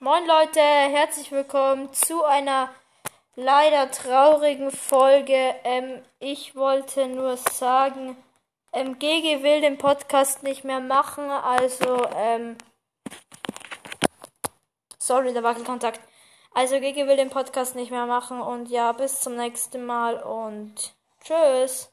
Moin Leute, herzlich willkommen zu einer leider traurigen Folge. Ähm, ich wollte nur sagen, ähm, GG will den Podcast nicht mehr machen, also, ähm, sorry, der Wackelkontakt. Also GG will den Podcast nicht mehr machen und ja, bis zum nächsten Mal und tschüss.